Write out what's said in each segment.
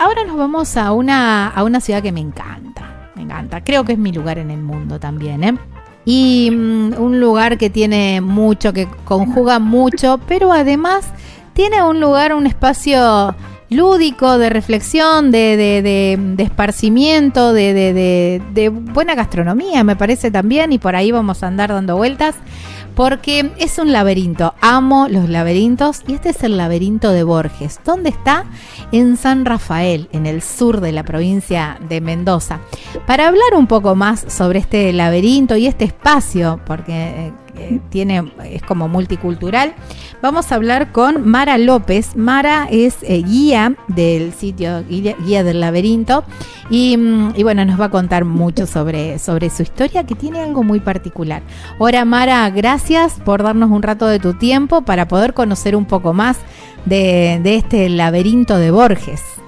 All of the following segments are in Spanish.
ahora nos vamos a una, a una ciudad que me encanta, me encanta, creo que es mi lugar en el mundo también, ¿eh? Y mm, un lugar que tiene mucho, que conjuga mucho, pero además tiene un lugar, un espacio lúdico, de reflexión, de, de, de, esparcimiento, de, de, buena gastronomía, me parece también, y por ahí vamos a andar dando vueltas, porque es un laberinto. Amo los laberintos, y este es el laberinto de Borges. ¿Dónde está? En San Rafael, en el sur de la provincia de Mendoza. Para hablar un poco más sobre este laberinto y este espacio, porque eh, tiene, es como multicultural. Vamos a hablar con Mara López. Mara es eh, guía del sitio, guía, del laberinto, mm, y, bueno, nos va a contar mucho sobre, sobre su historia, que tiene algo muy particular. Ahora, Mara, gracias por darnos un rato de tu tiempo para poder conocer un poco más de, de este laberinto de Borges.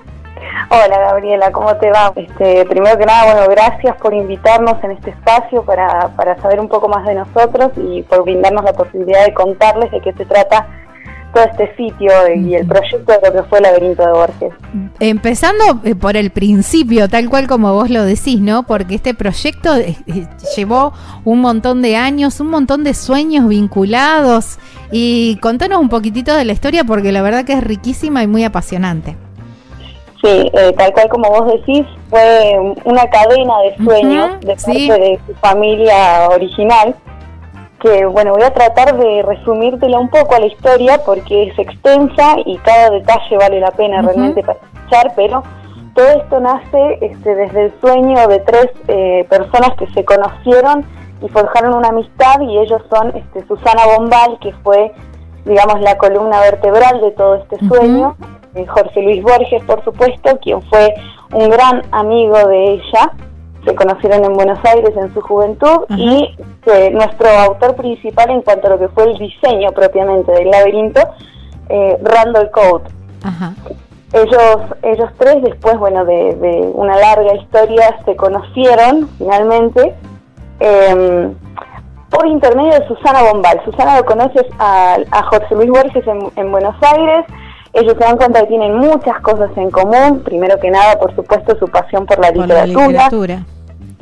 Hola Gabriela, ¿cómo te va? Este, primero que nada, bueno, gracias por invitarnos en este espacio para, para saber un poco más de nosotros y por brindarnos la posibilidad de contarles de qué se trata todo este sitio y el proyecto de lo que fue el laberinto de Borges. Empezando eh, por el principio, tal cual como vos lo decís, ¿no? Porque este proyecto eh, eh, llevó un montón de años, un montón de sueños vinculados y contanos un poquitito de la historia porque la verdad que es riquísima y muy apasionante. Sí, eh, tal cual como vos decís, fue una cadena de sueños de parte de su familia original, que bueno, voy a tratar de resumírtela un poco a la historia porque es extensa y cada detalle vale la pena realmente para escuchar, pero todo esto nace este, desde el sueño de tres eh, personas que se conocieron y forjaron una amistad y ellos son este, Susana Bombal, que fue, digamos, la columna vertebral de todo este sueño, Jorge Luis Borges, por supuesto, quien fue un gran amigo de ella. Se conocieron en Buenos Aires en su juventud y eh, nuestro autor principal en cuanto a lo que fue el diseño propiamente del laberinto, eh, Randall Coate. Ellos, ellos tres, después bueno, de, una larga historia, se conocieron finalmente em, por intermedio de Susana Bombal. Susana lo conoces a, Jorge Luis Borges en Buenos Aires, ellos se dan cuenta que tienen muchas cosas en común, primero que nada, por supuesto, su pasión por la, literatura,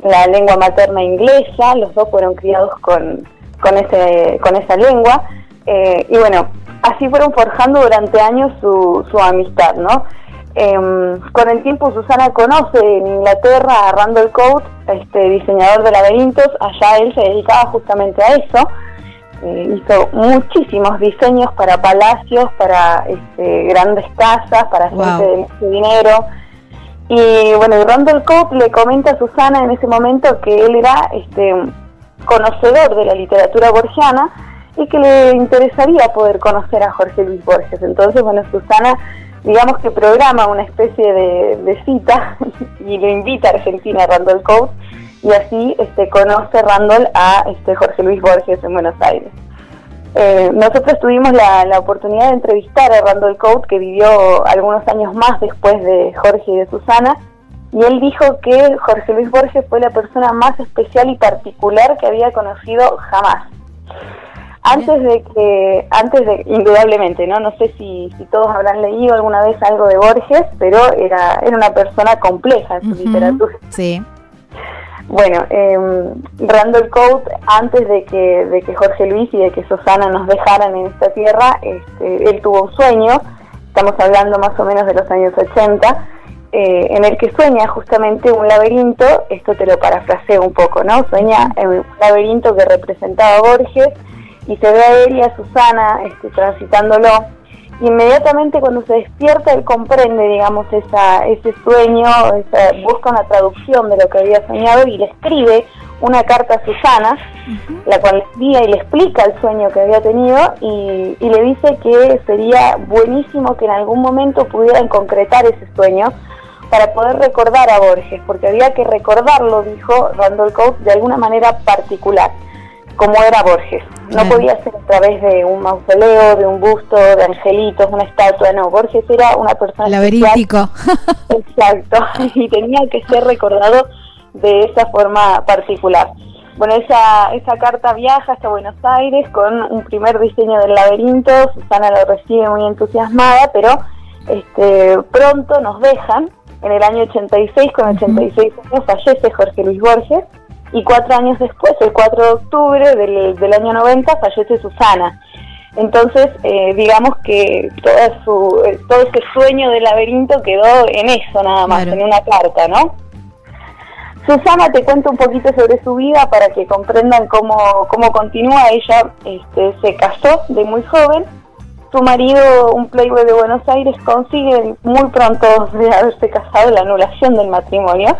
la lengua materna inglesa, los dos fueron criados con, con, ese, con esa lengua, eh, y bueno, así fueron forjando durante años su, su amistad, ¿no? Em, con el tiempo Susana conoce en Inglaterra a Randall Coate, este diseñador de laberintos, allá él se dedicaba justamente a eso, eh, hizo muchísimos diseños para palacios, para este, grandes casas, para gente de mucho dinero. Y bueno, Randall Cope le comenta a Susana en ese momento que él era este, conocedor de la literatura borgiana y que le interesaría poder conocer a Jorge Luis Borges. Entonces, bueno, Susana, digamos que programa una especie de, cita y lo invita a Argentina, a Randall Cope, y así este, conoce Randall a este, Jorge Luis Borges en Buenos Aires. Eh, nosotros tuvimos la, oportunidad de entrevistar a Randall Coate, que vivió algunos años más después de Jorge y de Susana, y él dijo que Jorge Luis Borges fue la persona más especial y particular que había conocido jamás. Antes de que, antes de, indudablemente, ¿no? No sé si, si todos habrán leído alguna vez algo de Borges, pero era, era una persona compleja en su literatura. Sí. Bueno, eh, Randall Coate, antes de que, de que Jorge Luis y de que Susana nos dejaran en esta tierra, este, él tuvo un sueño, estamos hablando más o menos de los años 80, eh, en el que sueña justamente un laberinto, esto te lo parafraseo un poco, ¿no? Sueña un laberinto que representaba a Borges y se ve a él y a Susana este, transitándolo inmediatamente cuando se despierta él comprende, digamos, esa, ese sueño, busca una traducción de lo que había soñado y le escribe una carta a Susana, la cual le envía y le explica el sueño que había tenido y, y, le dice que sería buenísimo que en algún momento pudieran concretar ese sueño para poder recordar a Borges, porque había que recordarlo, dijo Randall Coase, de alguna manera particular como era Borges. No podía ser a través de un mausoleo, de un busto, de angelitos, una estatua, no. Borges era una persona laberíntico. Exacto, y tenía que ser recordado de esa forma particular. Bueno, esa, esa carta viaja hasta Buenos Aires con un primer diseño del laberinto. Susana lo recibe muy entusiasmada, pero este, pronto nos dejan En el año 86, con 86 años, fallece Jorge Luis Borges y cuatro años después, el 4 de octubre del, del año 90, fallece Susana. Entonces, eh, digamos que toda su, eh, todo ese sueño del laberinto quedó en eso nada más, en una carta, ¿no? Susana te cuento un poquito sobre su vida para que comprendan cómo, cómo continúa. Ella este, se casó de muy joven. Su marido, un playboy de Buenos Aires, consigue muy pronto de haberse casado la anulación del matrimonio.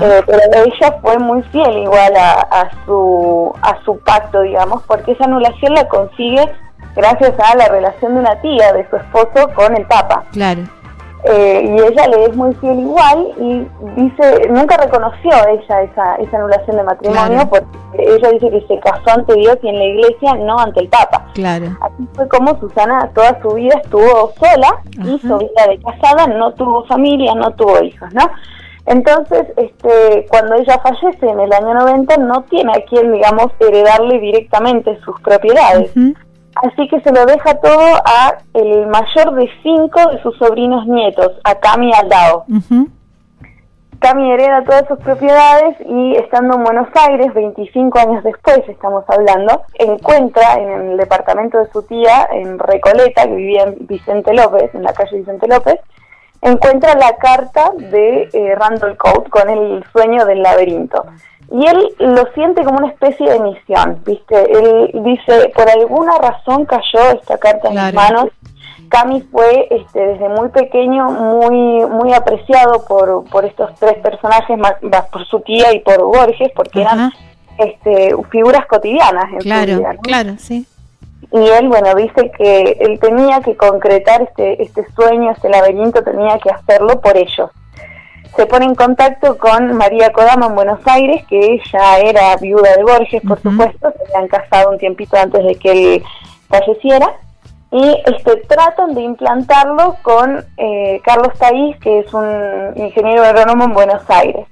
Eh, pero ella fue muy fiel igual a, a, su, a su pacto, digamos, porque esa anulación la consigue gracias a la relación de una tía de su esposo con el Papa. Claro. Eh, y ella le es muy fiel igual y dice, nunca reconoció ella esa, esa anulación de matrimonio porque ella dice que se casó ante Dios y en la iglesia, no ante el Papa. Claro. Así fue como Susana toda su vida estuvo sola, hizo vida de casada, no tuvo familia, no tuvo hijos, ¿no? Entonces, este, cuando ella fallece en el año 90, no tiene a quien, digamos, heredarle directamente sus propiedades. Así que se lo deja todo a el mayor de cinco de sus sobrinos nietos, a Cami Aldao. Cami hereda todas sus propiedades y estando en Buenos Aires, 25 años después estamos hablando, encuentra en el departamento de su tía, en Recoleta, que vivía en Vicente López, en la calle Vicente López, encuentra la carta de eh, Randall Coat con el sueño del laberinto. Y él lo siente como una especie de misión, ¿viste? Él dice, por alguna razón cayó esta carta en mis manos. Cami fue este, desde muy pequeño muy muy apreciado por, por estos tres personajes, más, por su tía y por Borges, porque eran este, figuras cotidianas en claro, su vida. Claro, sí. Y él, bueno, dice que él tenía que concretar este, este sueño, este laberinto, tenía que hacerlo por ellos. Se pone en contacto con María Kodama en Buenos Aires, que ella era viuda de Borges, por supuesto, se habían casado un tiempito antes de que él falleciera, y este, tratan de implantarlo con eh, Carlos Taís, que es un ingeniero agrónomo en Buenos Aires.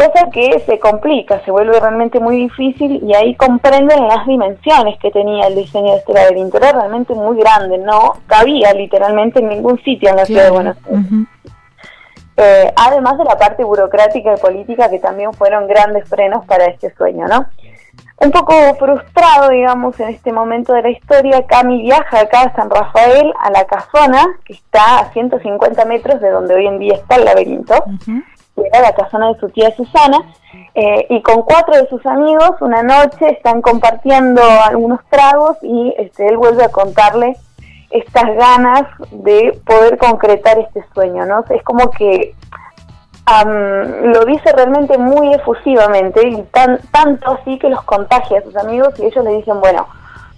Cosa que se complica, se vuelve realmente muy difícil y ahí comprenden las dimensiones que tenía el diseño de este laberinto. Era realmente muy grande, no cabía literalmente en ningún sitio en la ciudad de Buenos Aires. Eh, además de la parte burocrática y política que también fueron grandes frenos para este sueño, ¿no? Un poco frustrado, digamos, en este momento de la historia, Cami viaja acá a San Rafael, a la casona, que está a 150 metros de donde hoy en día está el laberinto, que era la casona de su tía Susana, eh, y con cuatro de sus amigos, una noche están compartiendo algunos tragos y este, él vuelve a contarle estas ganas de poder concretar este sueño, ¿no? Es como que lo dice realmente muy efusivamente y tan, tanto así que los contagia a sus amigos y ellos le dicen, bueno,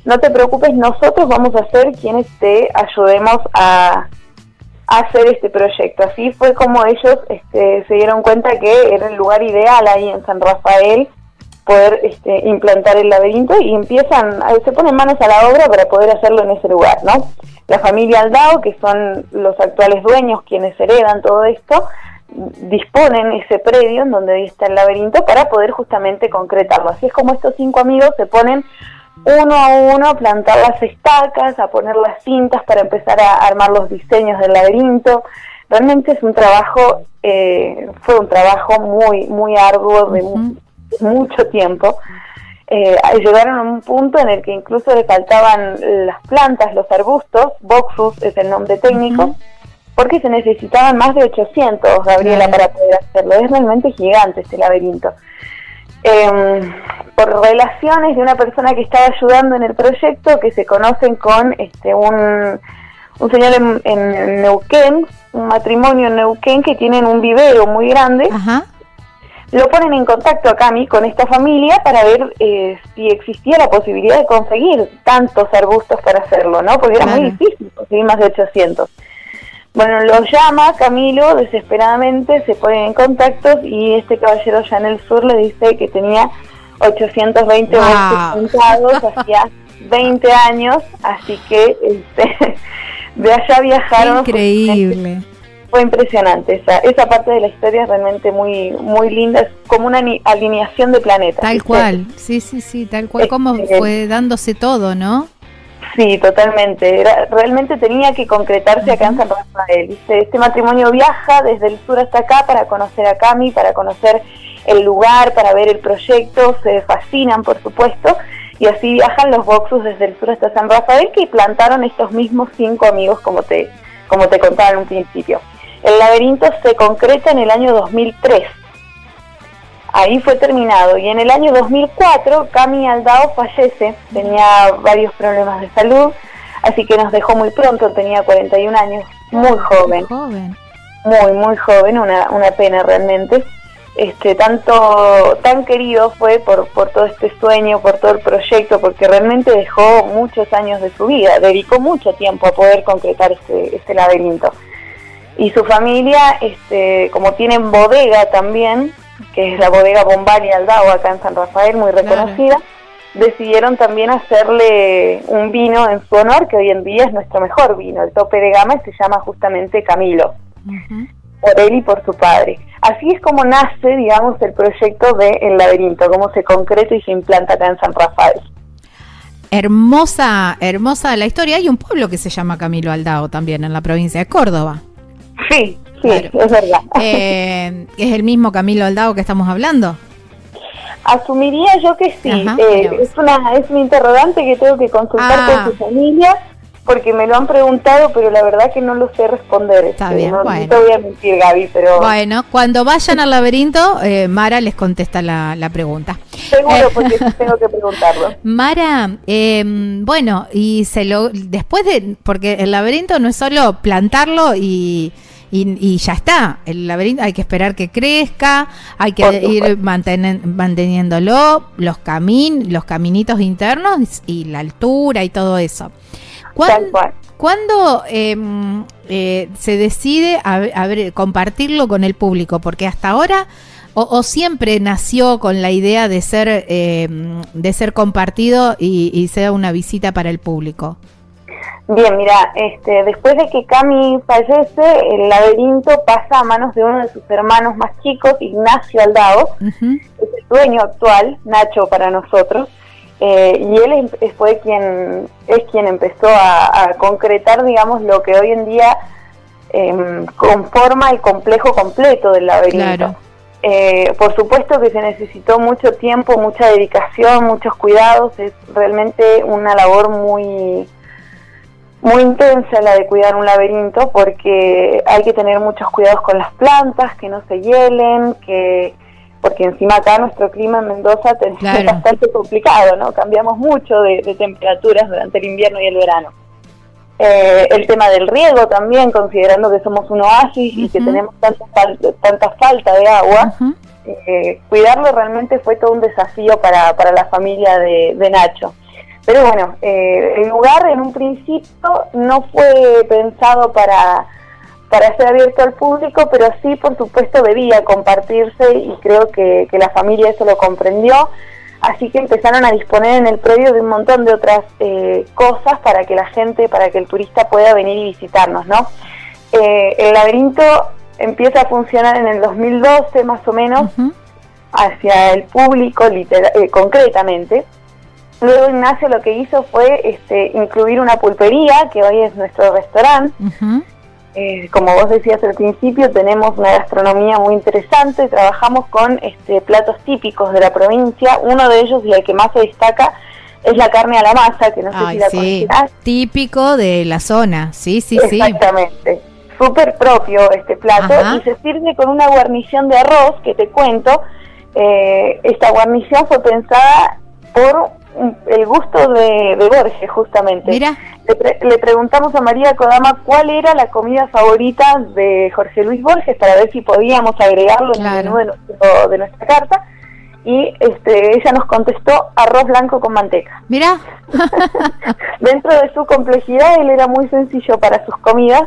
no te preocupes, nosotros vamos a ser quienes te ayudemos a, hacer este proyecto. Así fue como ellos este, se dieron cuenta que era el lugar ideal ahí en San Rafael poder este, implantar el laberinto y empiezan, se ponen manos a la obra para poder hacerlo en ese lugar, ¿no? La familia Aldao, que son los actuales dueños quienes heredan todo esto, disponen ese predio en donde está el laberinto para poder justamente concretarlo. Así es como estos cinco amigos se ponen uno a uno a plantar las estacas, a poner las cintas para empezar a armar los diseños del laberinto. Realmente es un trabajo, eh, fue un trabajo muy, muy arduo de mucho tiempo. Eh, llegaron a un punto en el que incluso le faltaban las plantas, los arbustos, Boxus es el nombre técnico, porque se necesitaban más de 800, Gabriela, para poder hacerlo. Es realmente gigante este laberinto. Em, por relaciones de una persona que estaba ayudando en el proyecto, que se conocen con este un, un señor en, en Neuquén, un matrimonio en Neuquén que tienen un vivero muy grande. Ajá lo ponen en contacto a Cami con esta familia para ver eh, si existía la posibilidad de conseguir tantos arbustos para hacerlo, ¿no? Porque era muy difícil conseguir más de 800. Bueno, lo llama Camilo desesperadamente, se ponen en contacto y este caballero ya en el sur le dice que tenía 820 arbustos juntados hacía 20 años, así que este, de allá viajaron. Increíble fue impresionante. Esa, esa parte de la historia es realmente muy, muy linda. Es como una alineación de planetas. Tal cual, sí, sí, sí, tal cual como fue dándose todo, ¿no? Sí, totalmente. realmente tenía que concretarse acá en San Rafael. Este matrimonio viaja desde el sur hasta acá para conocer a Cami, para conocer el lugar, para ver el proyecto, se fascinan por supuesto, y así viajan los Boxus desde el sur hasta San Rafael que plantaron estos mismos cinco amigos como te, como te contaba en un principio. El laberinto se concreta en el año 2003. Ahí fue terminado. Y en el año 2004 Cami Aldao fallece, tenía varios problemas de salud, así que nos dejó muy pronto, tenía 41 años, muy joven. Muy, muy joven, una, una pena realmente. Este, tanto tan querido fue por, por todo este sueño, por todo el proyecto, porque realmente dejó muchos años de su vida, dedicó mucho tiempo a poder concretar este, este laberinto. Y su familia, este, como tienen bodega también, que es la bodega Bombali Aldao acá en San Rafael, muy reconocida, decidieron también hacerle un vino en su honor, que hoy en día es nuestro mejor vino, el tope de gama, y se llama justamente Camilo por él y por su padre. Así es como nace, digamos, el proyecto de El Laberinto, cómo se concreta y se implanta acá en San Rafael. Hermosa, hermosa la historia. Hay un pueblo que se llama Camilo Aldao también en la provincia de Córdoba. Sí, sí, es verdad. Eh, ¿Es el mismo Camilo Aldao que estamos hablando? Asumiría yo que sí. Eh, es, una, es un interrogante que tengo que consultar con su ah. familia porque me lo han preguntado, pero la verdad que no lo sé responder. Está este, bien, no, bueno. te voy a mentir, Gaby, pero... Bueno, cuando vayan al laberinto, eh, Mara les contesta la, pregunta. Seguro, eh, porque tengo que preguntarlo. Mara, em, bueno, y se lo después de... Porque el laberinto no es solo plantarlo y... Y, ya está. El laberinto hay que esperar que crezca, hay que ir manteniéndolo, los camin, los caminitos internos y la altura y todo eso. ¿Cuándo, em, eh, se decide a, compartirlo con el público? Porque hasta ahora o, siempre nació con la idea de ser em, de ser compartido y, y, sea una visita para el público. Bien, mira, este, después de que Cami fallece, el laberinto pasa a manos de uno de sus hermanos más chicos, Ignacio Aldao, es el dueño actual, Nacho para nosotros. Eh, y él fue quien es quien empezó a, concretar, digamos, lo que hoy en día eh, conforma el complejo completo del laberinto. Eh, por supuesto que se necesitó mucho tiempo, mucha dedicación, muchos cuidados. Es realmente una labor muy muy intensa la de cuidar un laberinto porque hay que tener muchos cuidados con las plantas, que no se hielen, que porque encima acá nuestro clima en Mendoza es bastante complicado, ¿no? Cambiamos mucho de, temperaturas durante el invierno y el verano. Eh, el tema del riego también, considerando que somos un oasis y que tenemos tanta, tanta falta de agua, eh, cuidarlo realmente fue todo un desafío para, para la familia de, de Nacho. Pero bueno, eh, el lugar en un principio no fue pensado para para ser abierto al público, pero sí, por supuesto, debía compartirse y creo que, la familia eso lo comprendió. Así que empezaron a disponer en el predio de un montón de otras eh, cosas para que la gente, para que el turista pueda venir y visitarnos, ¿no? Eh, el laberinto empieza a funcionar en el 2012 más o menos hacia el público eh, concretamente. Luego Ignacio lo que hizo fue este, incluir una pulpería, que hoy es nuestro restaurante, eh, como vos decías al principio, tenemos una gastronomía muy interesante, trabajamos con este, platos típicos de la provincia, uno de ellos y el que más se destaca es la carne a la masa, que no sé si la sí. Típico de la zona, sí, sí, sí. Exactamente. Súper propio este plato y se sirve con una guarnición de arroz que te cuento. Eh, esta guarnición fue pensada por el gusto de, Borges, justamente. Mira. Le, preguntamos a María Kodama cuál era la comida favorita de Jorge Luis Borges para ver si podíamos agregarlo en el menú de, nuestra carta. Y este, ella nos contestó arroz blanco con manteca. Mira. Dentro de su complejidad, él era muy sencillo para sus comidas.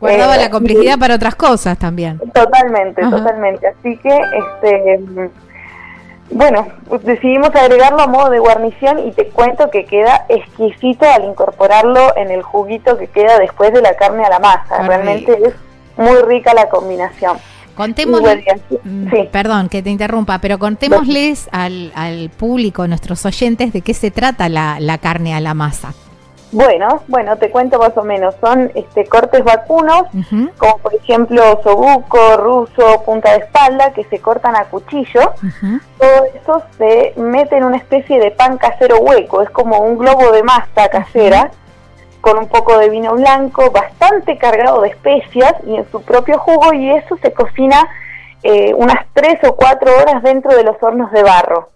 Guardaba eh, la complejidad para otras cosas también. Totalmente, totalmente. Así que este bueno, decidimos agregarlo a modo de guarnición y te cuento que queda exquisito al incorporarlo en el juguito que queda después de la carne a la masa. Realmente es muy rica la combinación. Contémosle, mm, perdón que te interrumpa, pero contémosles al, al público, nuestros oyentes, de qué se trata la, la carne a la masa. Bueno, bueno, te cuento más o menos. Son este, cortes vacunos, como por ejemplo sobuco, ruso, punta de espalda, que se cortan a cuchillo. Todo eso se mete en una especie de pan casero hueco. Es como un globo de masa casera con un poco de vino blanco, bastante cargado de especias y en su propio jugo. Y eso se cocina eh, unas tres o cuatro horas dentro de los hornos de barro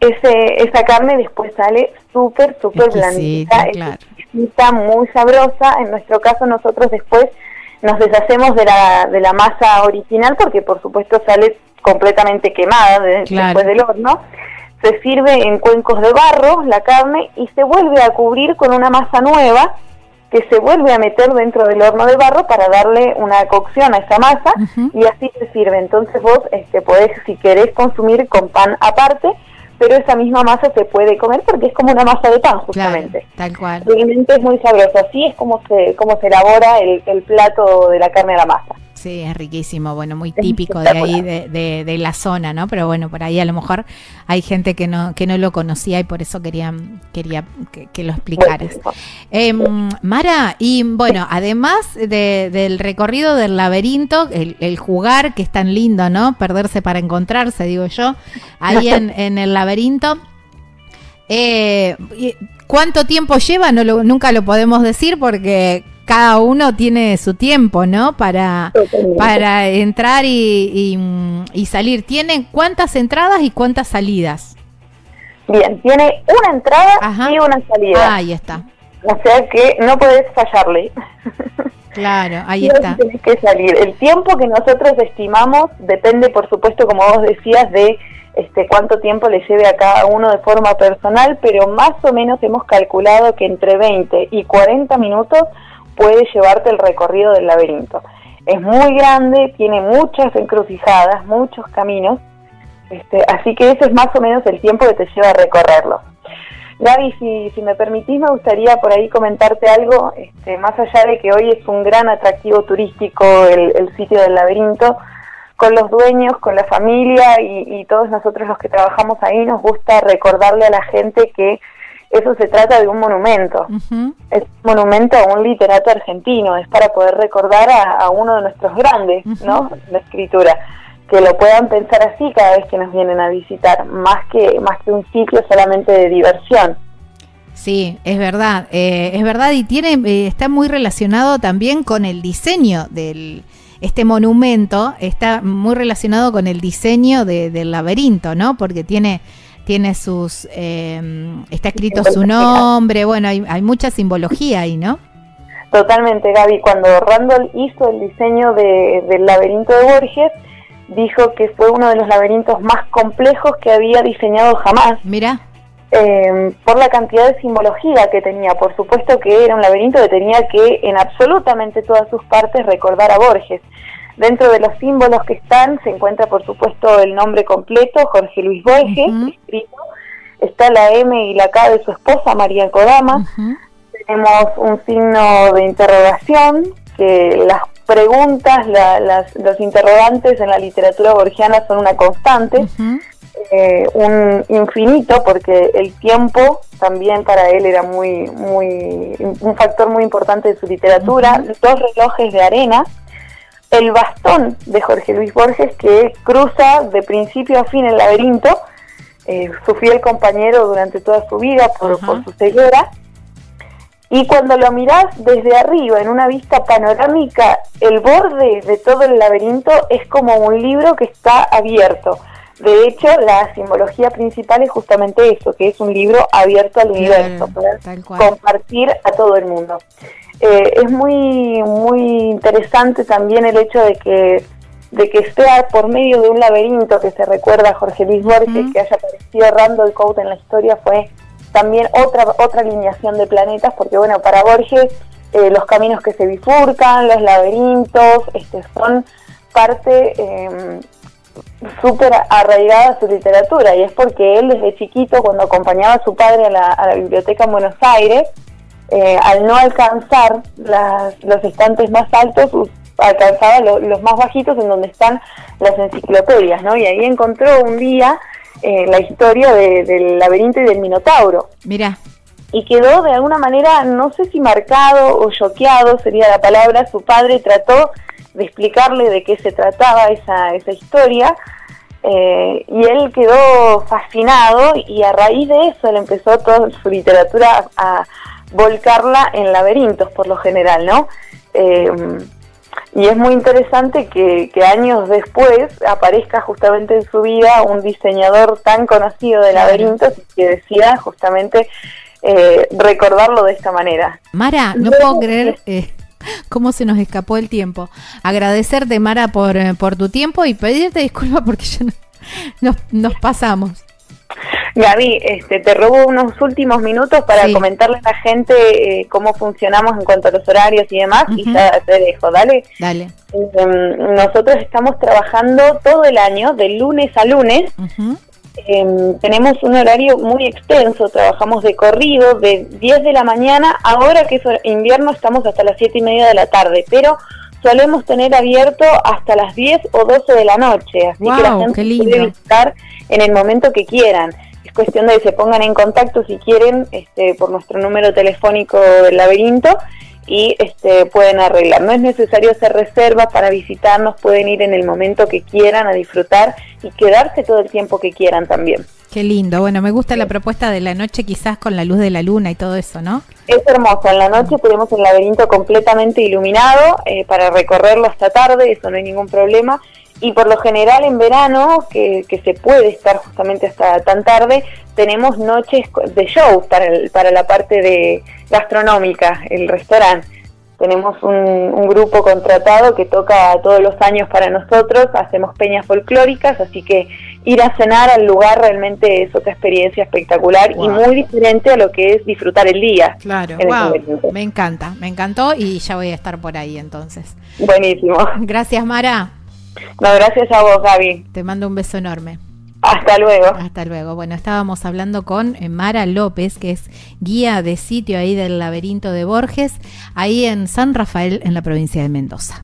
ese, esa carne después sale súper, súper blandita, exquisita, muy sabrosa. En nuestro caso nosotros después nos deshacemos de la, de la masa original porque por supuesto sale completamente quemada después del horno. Se sirve en cuencos de barro la carne y se vuelve a cubrir con una masa nueva que se vuelve a meter dentro del horno de barro para darle una cocción a esa masa y así se sirve. Entonces vos este, podés, si querés consumir con pan aparte, pero esa misma masa se puede comer porque es como una masa de pan, justamente. tal cual. Realmente es muy sabroso. Así es como se, como se elabora el, el plato de la carne a la masa. Sí, es riquísimo, bueno, muy típico de ahí, de, de, la zona, ¿no? Pero bueno, por ahí a lo mejor hay gente que no, que no lo conocía y por eso quería, quería que, lo explicaras. Em, Mara, y bueno, además del recorrido del laberinto, el, jugar, que es tan lindo, ¿no? Perderse para encontrarse, digo yo, ahí en, en el laberinto. Eh, ¿Cuánto tiempo lleva? No nunca lo podemos decir porque cada uno tiene su tiempo, ¿no? Para, para entrar y, salir. ¿Tiene cuántas entradas y cuántas salidas? Bien, tiene una entrada y una salida. ahí está. O sea que no puedes fallarle. Claro, ahí está. Tienes que salir. El tiempo que nosotros estimamos depende, por supuesto, como vos decías, de este, cuánto tiempo le lleve a cada uno de forma personal, pero más o menos hemos calculado que entre 20 y 40 minutos puede llevarte el recorrido del laberinto. Es muy grande, tiene muchas encrucijadas, muchos caminos, este, así que ese es más o menos el tiempo que te lleva a recorrerlo. Gaby, si, si me permitís, me gustaría por ahí comentarte algo, este, más allá de que hoy es un gran atractivo turístico el, sitio del laberinto, con los dueños, con la familia y, y, todos nosotros los que trabajamos ahí nos gusta recordarle a la gente que eso se trata de un monumento. Es un monumento a un literato argentino, es para poder recordar a, uno de nuestros grandes, ¿no? La escritura. Que lo puedan pensar así cada vez que nos vienen a visitar, más que, más que un sitio solamente de diversión. Sí, es verdad, eh, es verdad y tiene, eh, está muy relacionado también con el diseño del, este monumento, está muy relacionado con el diseño del laberinto, ¿no? Porque tiene tiene sus, em, está escrito su nombre, bueno, hay, hay mucha simbología ahí, ¿no? Totalmente, Gaby. Cuando Randall hizo el diseño del laberinto de Borges, dijo que fue uno de los laberintos más complejos que había diseñado jamás. Mira. Em, por la cantidad de simbología que tenía. Por supuesto que era un laberinto que tenía que en absolutamente todas sus partes recordar a Borges. Dentro de los símbolos que están se encuentra, por supuesto, el nombre completo, Jorge Luis Borges, escrito. Está la M y la K de su esposa, María Kodama. Tenemos un signo de interrogación, que las preguntas, los interrogantes en la literatura borgiana son una constante. Eh, un infinito, porque el tiempo también para él era muy, muy, un factor muy importante de su literatura. Dos relojes de arena el bastón de Jorge Luis Borges que cruza de principio a fin el laberinto, eh, su fiel compañero durante toda su vida por, su ceguera. Y cuando lo mirás desde arriba, en una vista panorámica, el borde de todo el laberinto es como un libro que está abierto. De hecho, la simbología principal es justamente eso, que es un libro abierto al universo, para compartir a todo el mundo. Eh, es muy muy interesante también el hecho de que de que sea por medio de un laberinto que se recuerda a Jorge Luis Borges, que haya aparecido Randall Cote en la historia, fue también otra otra alineación de planetas, porque bueno, para Borges eh, los caminos que se bifurcan, los laberintos, este, son parte eh, súper arraigada a su literatura, y es porque él desde chiquito, cuando acompañaba a su padre a la, a la biblioteca en Buenos Aires, eh, al no alcanzar los estantes más altos, alcanzaba los más bajitos en donde están las enciclopedias, ¿no? Y ahí encontró un día eh, la historia del laberinto y del Minotauro. Mira. y quedó de alguna manera, no sé si marcado o choqueado sería la palabra, su padre trató de explicarle de qué se trataba esa, esa historia eh, y él quedó fascinado y a raíz de eso él empezó toda su literatura a, volcarla en laberintos por lo general, ¿no? Eh, y es muy interesante que, años después aparezca justamente en su vida un diseñador tan conocido de laberintos que decida justamente eh, recordarlo de esta manera. Mara, no puedo creer eh, cómo se nos escapó el tiempo. Agradecerte, Mara, por, por tu tiempo y pedirte disculpas porque ya nos, nos pasamos. Gaby, este, te robo unos últimos minutos para comentarle a la gente eh, cómo funcionamos en cuanto a los horarios y demás, y ya te dejo, dale. Dale. Em, nosotros estamos trabajando todo el año, de lunes a lunes. Em, tenemos un horario muy extenso, trabajamos de corrido, de 10 de la mañana, ahora que es invierno estamos hasta las 7 y media de la tarde, pero solemos tener abierto hasta las 10 o 12 de la noche, así que la gente puede visitar en el momento que quieran. Es cuestión de que se pongan en contacto si quieren este, por nuestro número telefónico del laberinto y este, pueden arreglar. No es necesario hacer reservas para visitarnos, pueden ir en el momento que quieran a disfrutar y quedarse todo el tiempo que quieran también. Qué lindo. Bueno, me gusta la propuesta de la noche quizás con la luz de la luna y todo eso, ¿no? Es hermoso. En la noche tenemos el laberinto completamente iluminado eh, para recorrerlo hasta tarde, eso no hay ningún problema. Y por lo general en verano, que, se puede estar justamente hasta tan tarde, tenemos noches de show para, para la parte de gastronómica, el restaurante. Tenemos un, grupo contratado que toca todos los años para nosotros, hacemos peñas folclóricas, así que ir a cenar al lugar realmente es otra experiencia espectacular y muy diferente a lo que es disfrutar el día. Claro, wow. me encanta, me encantó y ya voy a estar por ahí entonces. Buenísimo. Gracias Mara. No, gracias a vos Gaby. Te mando un beso enorme. Hasta luego. Hasta luego. Bueno, estábamos hablando con eh, Mara López, que es guía de sitio ahí del laberinto de Borges, ahí en San Rafael, en la provincia de Mendoza.